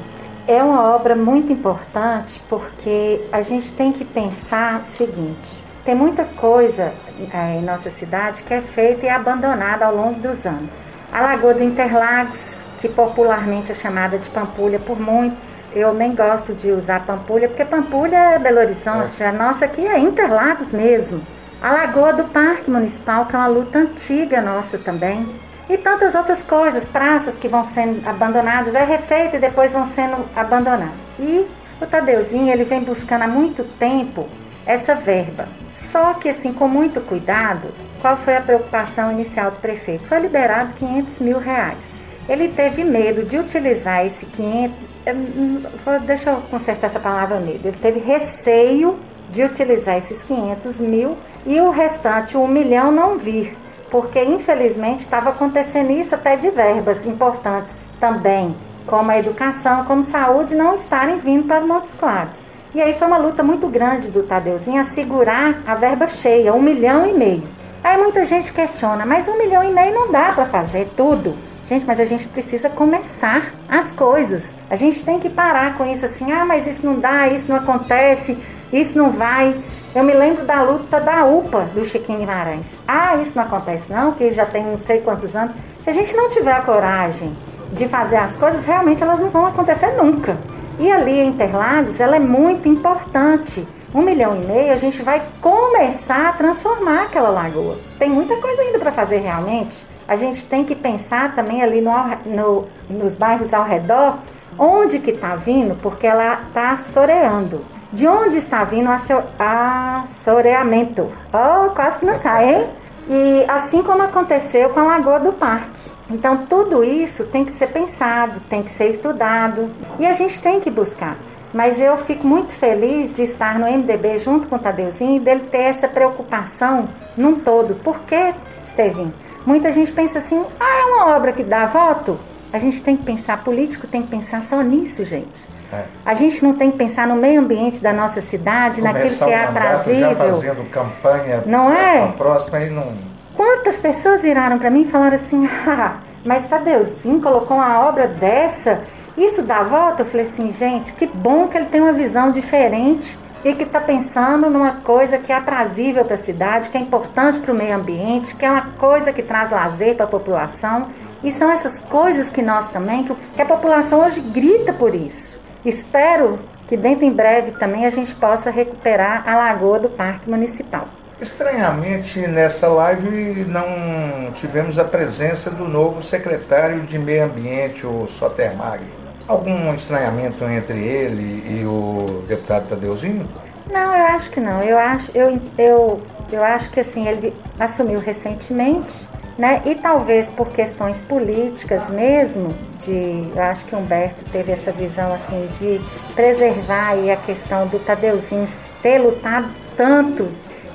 É uma obra muito importante porque a gente tem que pensar o seguinte: Tem muita coisa é, em nossa cidade que é feita e abandonada ao longo dos anos. A Lagoa do Interlagos, que popularmente é chamada de Pampulha por muitos. Eu nem gosto de usar Pampulha, porque Pampulha é Belo Horizonte, a nossa aqui é Interlagos mesmo. A Lagoa do Parque Municipal, que é uma luta antiga nossa também. E tantas outras coisas, praças que vão sendo abandonadas, é refeita e depois vão sendo abandonadas. E o Tadeuzinho, ele vem buscando há muito tempo essa verba. Só que assim, com muito cuidado, qual foi a preocupação inicial do prefeito? Foi liberado 500 mil reais. Ele teve medo de utilizar esse 500, hum, deixa eu consertar essa palavra medo, ele teve receio de utilizar esses 500 mil e o restante, um milhão, não vir, porque infelizmente estava acontecendo isso até de verbas importantes também, como a educação, como saúde, não estarem vindo para Montes Claros. E aí foi uma luta muito grande do Tadeuzinho a segurar a verba cheia, um milhão e meio. Aí muita gente questiona, mas um milhão e meio não dá para fazer tudo. Gente, mas a gente precisa começar as coisas. A gente tem que parar com isso assim, ah, mas isso não dá, isso não acontece, isso não vai. Eu me lembro da luta da UPA do Chiquinho Guimarães. Ah, isso não acontece não, que já tem não sei quantos anos. Se a gente não tiver a coragem de fazer as coisas, realmente elas não vão acontecer nunca. E ali em Interlagos, ela é muito importante. Um milhão e meio, a gente vai começar a transformar aquela lagoa. Tem muita coisa ainda para fazer realmente. A gente tem que pensar também ali no, no, nos bairros ao redor, onde que está vindo, porque ela está soreando. De onde está vindo a soreamento? Oh, quase que não sai, hein? E assim como aconteceu com a Lagoa do Parque. Então, tudo isso tem que ser pensado, tem que ser estudado e a gente tem que buscar. Mas eu fico muito feliz de estar no MDB junto com o Tadeuzinho e dele ter essa preocupação num todo. Por que, Estevinho? Muita gente pensa assim, ah, é uma obra que dá voto? A gente tem que pensar, político tem que pensar só nisso, gente. É. A gente não tem que pensar no meio ambiente da nossa cidade, Começar naquilo que é aprazível. Já fazendo campanha não é? próxima e não. Quantas pessoas viraram para mim e falaram assim: ah, mas Tadeuzinho colocou uma obra dessa, isso dá volta? Eu falei assim, gente, que bom que ele tem uma visão diferente e que está pensando numa coisa que é aprazível para a cidade, que é importante para o meio ambiente, que é uma coisa que traz lazer para a população. E são essas coisas que nós também, que a população hoje grita por isso. Espero que dentro em breve também a gente possa recuperar a lagoa do Parque Municipal. Estranhamente, nessa live não tivemos a presença do novo secretário de Meio Ambiente, o Soter Magri. Algum estranhamento entre ele e o deputado Tadeuzinho? Não, eu acho que não. Eu acho, eu, eu, eu acho que assim, ele assumiu recentemente né? E talvez por questões políticas mesmo, de, eu acho que Humberto teve essa visão assim de preservar a questão do Tadeuzinho ter lutado tanto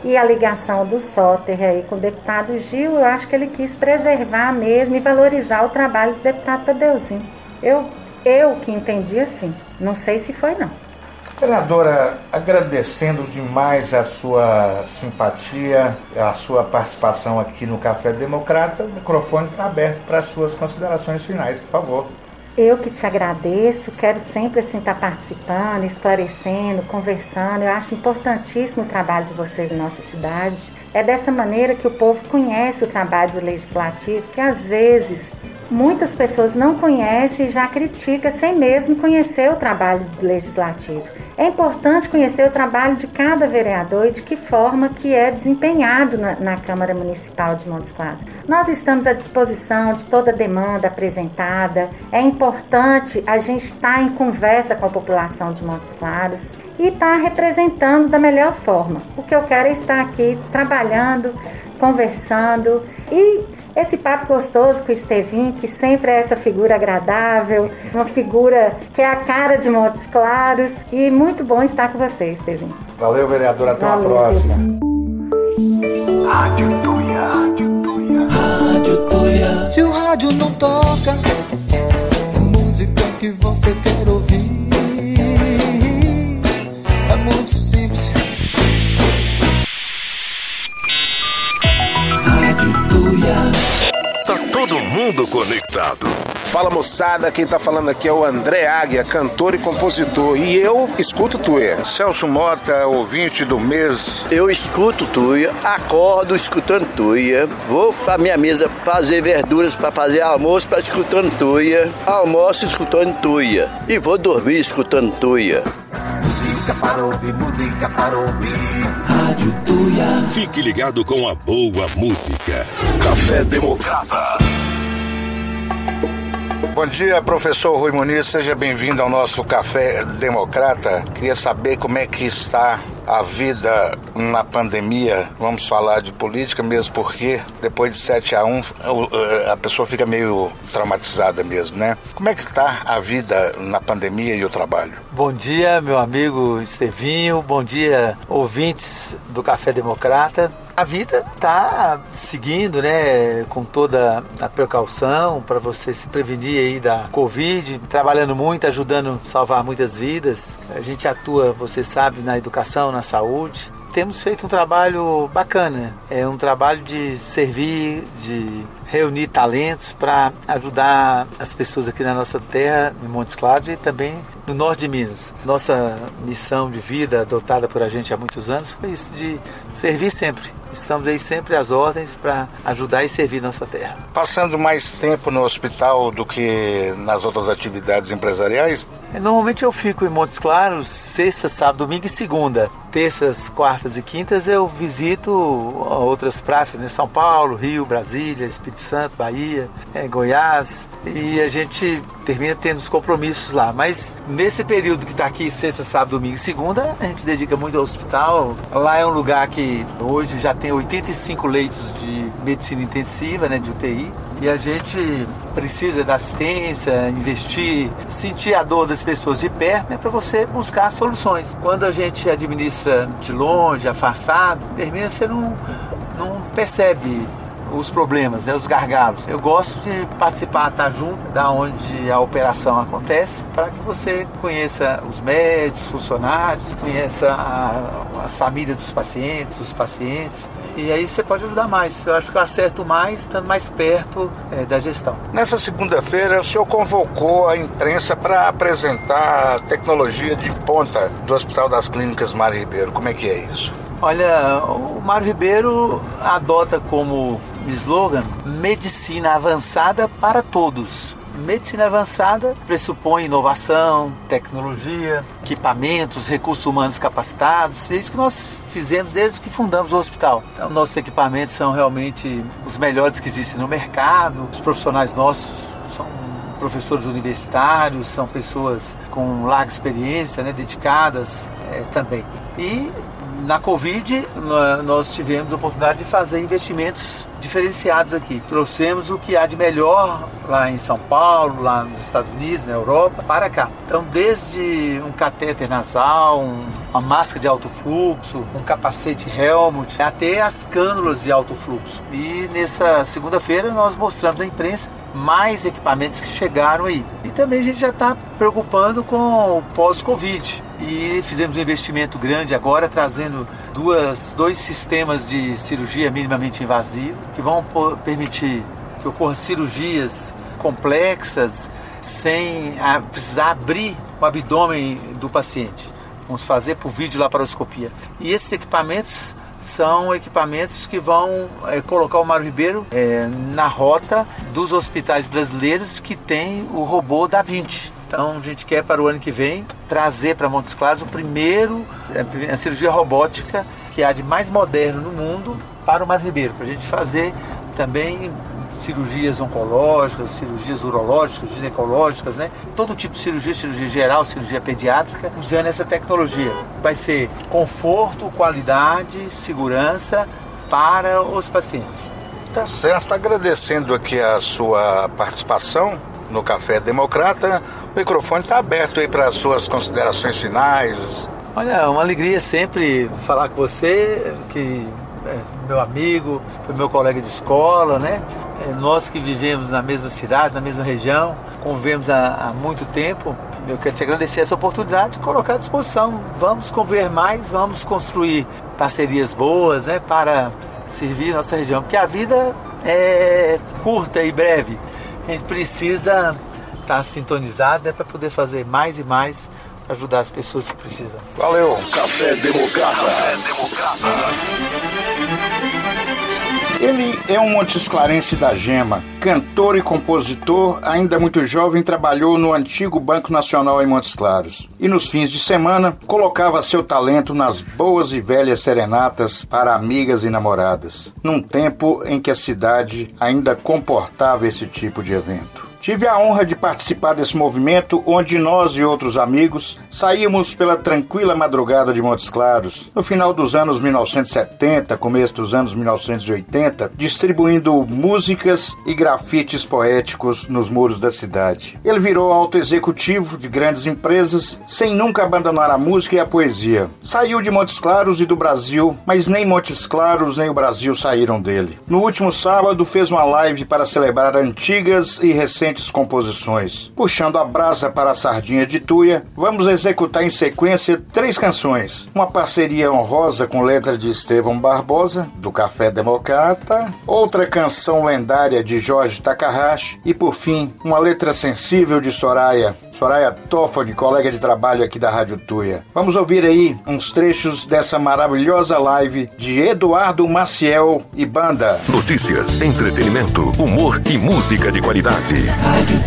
e a ligação do Soter aí com o deputado Gil, eu acho que ele quis preservar mesmo e valorizar o trabalho do deputado Tadeuzinho. Eu, eu que entendi assim, não sei se foi não. Vereadora, agradecendo demais a sua simpatia, a sua participação aqui no Café Democrata, o microfone está aberto para as suas considerações finais, por favor. Eu que te agradeço, quero sempre assim estar participando, esclarecendo, conversando. Eu acho importantíssimo o trabalho de vocês em nossa cidade. É dessa maneira que o povo conhece o trabalho do legislativo, que às vezes muitas pessoas não conhecem e já criticam sem mesmo conhecer o trabalho legislativo. É importante conhecer o trabalho de cada vereador e de que forma que é desempenhado na, na Câmara Municipal de Montes Claros. Nós estamos à disposição de toda demanda apresentada. É importante a gente estar em conversa com a população de Montes Claros e estar representando da melhor forma. O que eu quero é estar aqui trabalhando, conversando e esse papo gostoso com o Estevinho, que sempre é essa figura agradável, uma figura que é a cara de Montes Claros. E muito bom estar com você, Estevinho. Valeu, vereadora. Até Valeu, uma próxima. Rádio Tuia. Rádio Tuia. Rádio Tuia. Se o rádio não toca, é música que você quer ouvir. Tá todo mundo conectado. Fala moçada, quem tá falando aqui é o André Águia, cantor e compositor. E eu escuto Tuia. Celso Mota, ouvinte do mês. Eu escuto Tuia, acordo escutando Tuia, vou pra minha mesa fazer verduras para fazer almoço para escutando Tuia, almoço escutando Tuia e vou dormir escutando Tuia. Música para ouvir, música para ouvir. Rádio Tuia. Fique ligado com a boa música. Café Democrata. Bom dia, professor Rui Muniz, seja bem-vindo ao nosso Café Democrata. Queria saber como é que está a vida na pandemia. Vamos falar de política mesmo porque depois de 7 a 1 a pessoa fica meio traumatizada mesmo, né? Como é que está a vida na pandemia e o trabalho? Bom dia, meu amigo Estevinho. Bom dia, ouvintes do Café Democrata. A vida está seguindo, né, com toda a precaução para você se prevenir aí da Covid, trabalhando muito, ajudando a salvar muitas vidas. A gente atua, você sabe, na educação, na saúde. Temos feito um trabalho bacana, é um trabalho de servir, de reunir talentos para ajudar as pessoas aqui na nossa terra, em Montes Claros e também no norte de Minas. Nossa missão de vida adotada por a gente há muitos anos foi isso de servir sempre. Estamos aí sempre às ordens para ajudar e servir nossa terra. Passando mais tempo no hospital do que nas outras atividades empresariais? Normalmente eu fico em Montes Claros sexta, sábado, domingo e segunda. Terças, quartas e quintas eu visito outras praças, né? São Paulo, Rio, Brasília, Espírito Santo, Bahia, é, Goiás. E a gente termina tendo os compromissos lá. Mas nesse período que está aqui, sexta, sábado, domingo e segunda, a gente dedica muito ao hospital. Lá é um lugar que hoje já tem 85 leitos de medicina intensiva, né, de UTI. E a gente precisa da assistência, investir, sentir a dor das pessoas de perto, né, para você buscar soluções. Quando a gente administra de longe, afastado, termina você não, não percebe os problemas, né, os gargalos. Eu gosto de participar, estar junto da onde a operação acontece, para que você conheça os médicos, os funcionários, conheça a, as famílias dos pacientes, os pacientes. E aí você pode ajudar mais. Eu acho que eu acerto mais estando mais perto é, da gestão. Nessa segunda-feira, o senhor convocou a imprensa para apresentar a tecnologia de ponta do Hospital das Clínicas Mário Ribeiro. Como é que é isso? Olha, o Mário Ribeiro adota como slogan medicina avançada para todos. Medicina avançada pressupõe inovação, tecnologia, equipamentos, recursos humanos capacitados. É isso que nós fizemos desde que fundamos o hospital. Então, nossos equipamentos são realmente os melhores que existem no mercado. Os profissionais nossos são professores universitários, são pessoas com larga experiência, né, dedicadas é, também. E na Covid, nós tivemos a oportunidade de fazer investimentos diferenciados aqui. Trouxemos o que há de melhor lá em São Paulo, lá nos Estados Unidos, na Europa, para cá. Então, desde um catéter nasal, um, uma máscara de alto fluxo, um capacete Helmut, até as cânulas de alto fluxo. E nessa segunda-feira nós mostramos à imprensa mais equipamentos que chegaram aí. E também a gente já está preocupando com o pós-Covid e fizemos um investimento grande agora, trazendo duas, dois sistemas de cirurgia minimamente invasiva que vão permitir que ocorram cirurgias complexas sem precisar abrir o abdômen do paciente. Vamos fazer por videolaparoscopia. E esses equipamentos são equipamentos que vão é, colocar o Mário Ribeiro é, na rota dos hospitais brasileiros que tem o robô da 20. Então a gente quer para o ano que vem trazer para Montes Claros o primeiro a cirurgia robótica que há de mais moderno no mundo para o Mar Ribeiro, para a gente fazer também cirurgias oncológicas, cirurgias urológicas, ginecológicas, né? Todo tipo de cirurgia, cirurgia geral, cirurgia pediátrica, usando essa tecnologia. Vai ser conforto, qualidade, segurança para os pacientes. Tá certo, agradecendo aqui a sua participação no Café Democrata. O microfone está aberto aí para as suas considerações finais. Olha, é uma alegria sempre falar com você, que é meu amigo, foi meu colega de escola, né? É, nós que vivemos na mesma cidade, na mesma região, convivemos há, há muito tempo. Eu quero te agradecer essa oportunidade de colocar à disposição. Vamos conviver mais, vamos construir parcerias boas, né? Para servir nossa região, porque a vida é curta e breve a gente precisa estar tá sintonizado né, para poder fazer mais e mais para ajudar as pessoas que precisam. Valeu, Café Democrata. Café Democrata. Ele é um Montesclarense da Gema, cantor e compositor, ainda muito jovem, trabalhou no antigo Banco Nacional em Montes Claros. E nos fins de semana, colocava seu talento nas boas e velhas serenatas para amigas e namoradas, num tempo em que a cidade ainda comportava esse tipo de evento. Tive a honra de participar desse movimento onde nós e outros amigos saímos pela tranquila madrugada de Montes Claros, no final dos anos 1970, começo dos anos 1980, distribuindo músicas e grafites poéticos nos muros da cidade. Ele virou alto executivo de grandes empresas, sem nunca abandonar a música e a poesia. Saiu de Montes Claros e do Brasil, mas nem Montes Claros nem o Brasil saíram dele. No último sábado fez uma live para celebrar antigas e recentes composições. Puxando a brasa para a sardinha de tuia, vamos executar em sequência três canções. Uma parceria honrosa com letra de Estevão Barbosa, do Café Democrata, outra canção lendária de Jorge Takahashi e, por fim, uma letra sensível de Soraya, Soraya Toffoli, colega de trabalho aqui da Rádio Tuia. Vamos ouvir aí uns trechos dessa maravilhosa live de Eduardo Maciel e banda. Notícias, entretenimento, humor e música de qualidade. Rádio.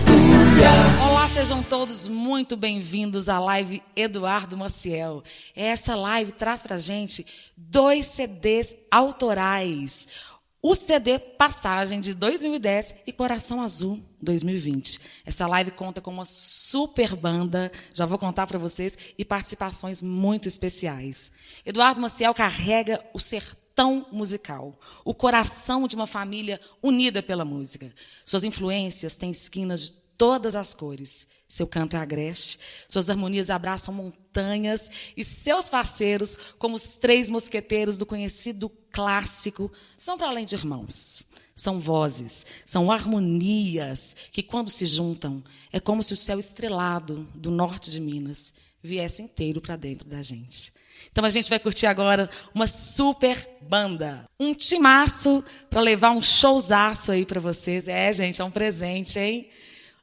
Olá, sejam todos muito bem-vindos à live Eduardo Maciel. Essa live traz pra gente dois CDs autorais o CD Passagem de 2010 e Coração Azul 2020. Essa live conta com uma super banda, já vou contar para vocês, e participações muito especiais. Eduardo Maciel carrega o sertão musical, o coração de uma família unida pela música. Suas influências têm esquinas de todas as cores. Seu canto é agreste, suas harmonias abraçam montanhas e seus parceiros, como os três mosqueteiros do conhecido clássico, são para além de irmãos. São vozes, são harmonias que, quando se juntam, é como se o céu estrelado do norte de Minas viesse inteiro para dentro da gente. Então a gente vai curtir agora uma super banda. Um timaço para levar um showzaço aí para vocês. É, gente, é um presente, hein?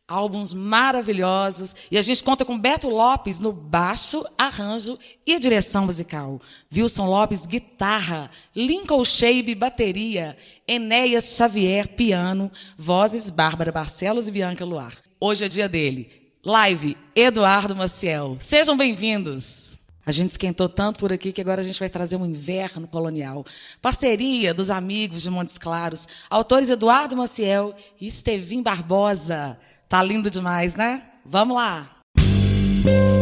álbuns maravilhosos. E a gente conta com Beto Lopes no baixo, arranjo e direção musical. Wilson Lopes, guitarra. Lincoln Shabe, bateria. Enéas Xavier, piano. Vozes, Bárbara Barcelos e Bianca Luar. Hoje é dia dele. Live, Eduardo Maciel. Sejam bem-vindos. A gente esquentou tanto por aqui que agora a gente vai trazer um inverno colonial. Parceria dos amigos de Montes Claros, autores Eduardo Maciel e Estevim Barbosa. Tá lindo demais, né? Vamos lá! Quero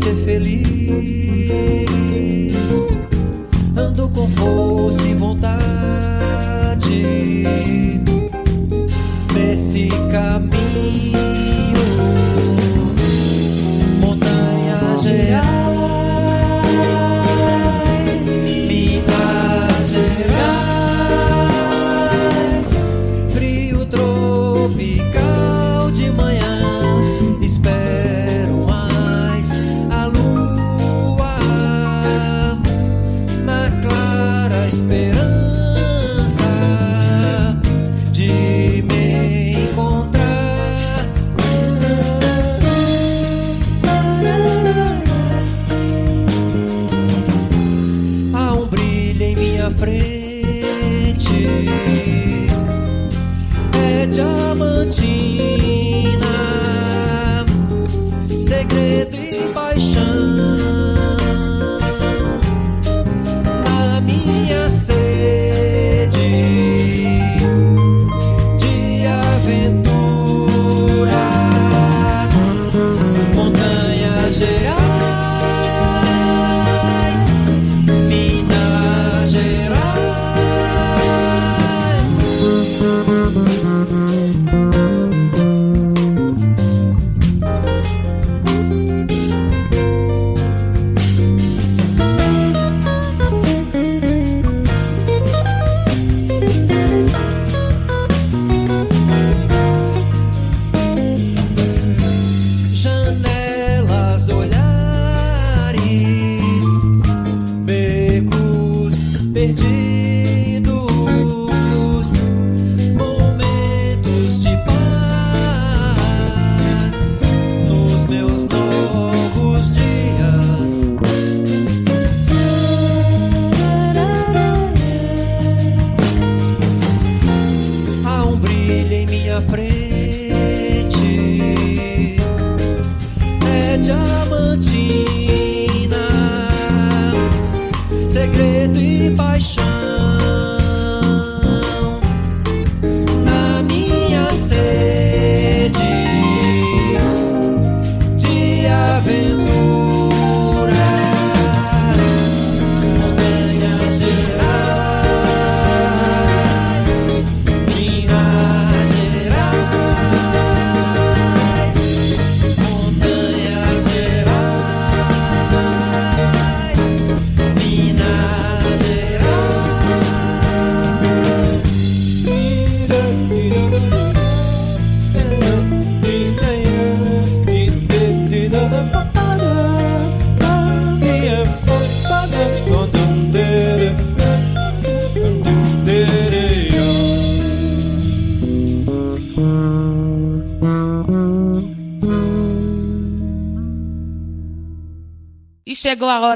ser feliz.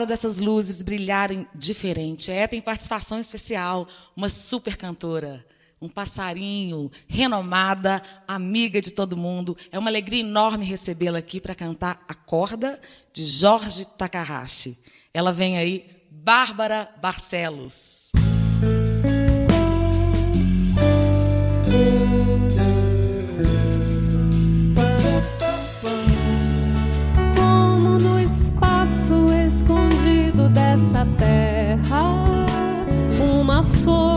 Hora dessas luzes brilharem diferente. É, tem participação especial, uma super cantora, um passarinho, renomada, amiga de todo mundo. É uma alegria enorme recebê-la aqui para cantar A Corda, de Jorge Takahashi. Ela vem aí, Bárbara Barcelos. Dessa terra, uma flor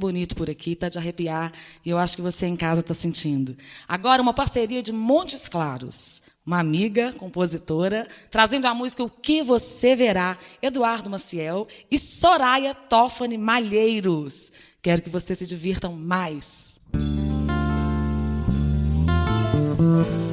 muito bonito por aqui, tá de arrepiar, e eu acho que você em casa está sentindo. Agora, uma parceria de Montes Claros, uma amiga, compositora, trazendo a música O Que Você Verá, Eduardo Maciel e Soraya Toffani Malheiros. Quero que vocês se divirtam mais. E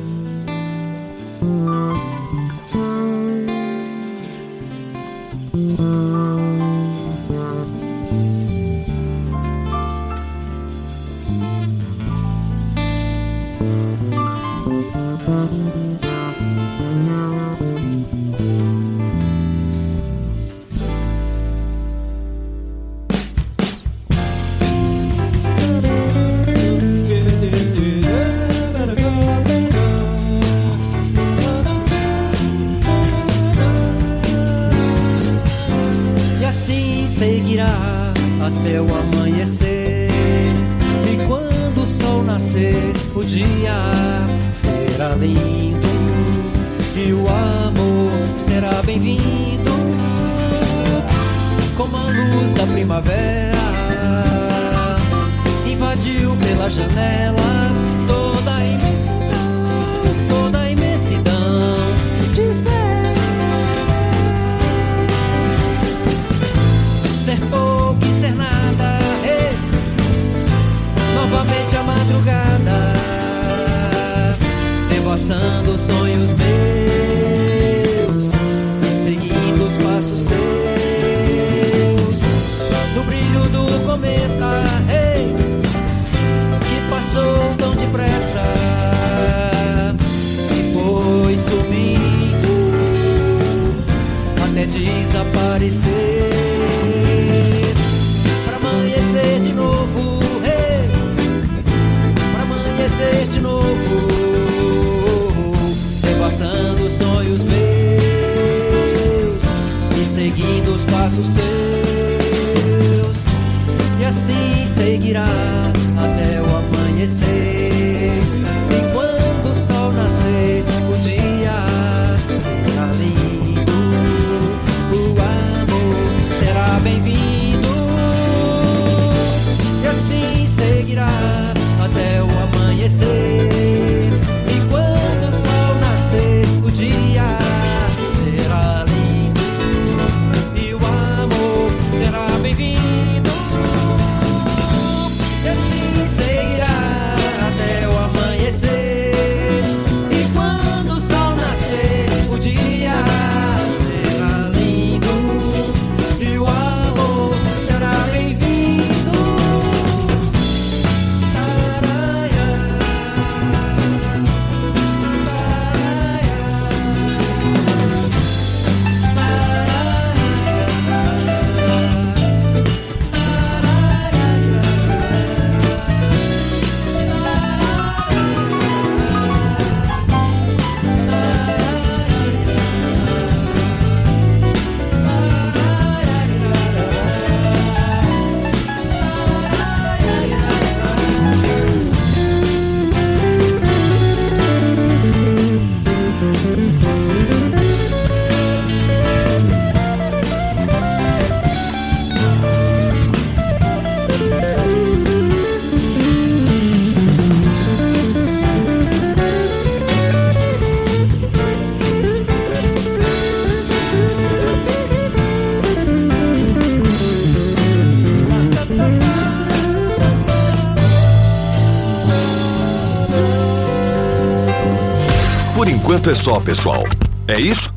Enquanto é só, pessoal. É isso?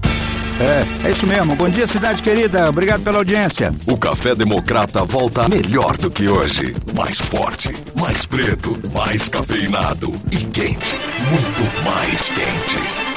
É, é isso mesmo. Bom dia, cidade querida. Obrigado pela audiência. O Café Democrata volta melhor do que hoje. Mais forte, mais preto, mais cafeinado e quente. Muito mais quente.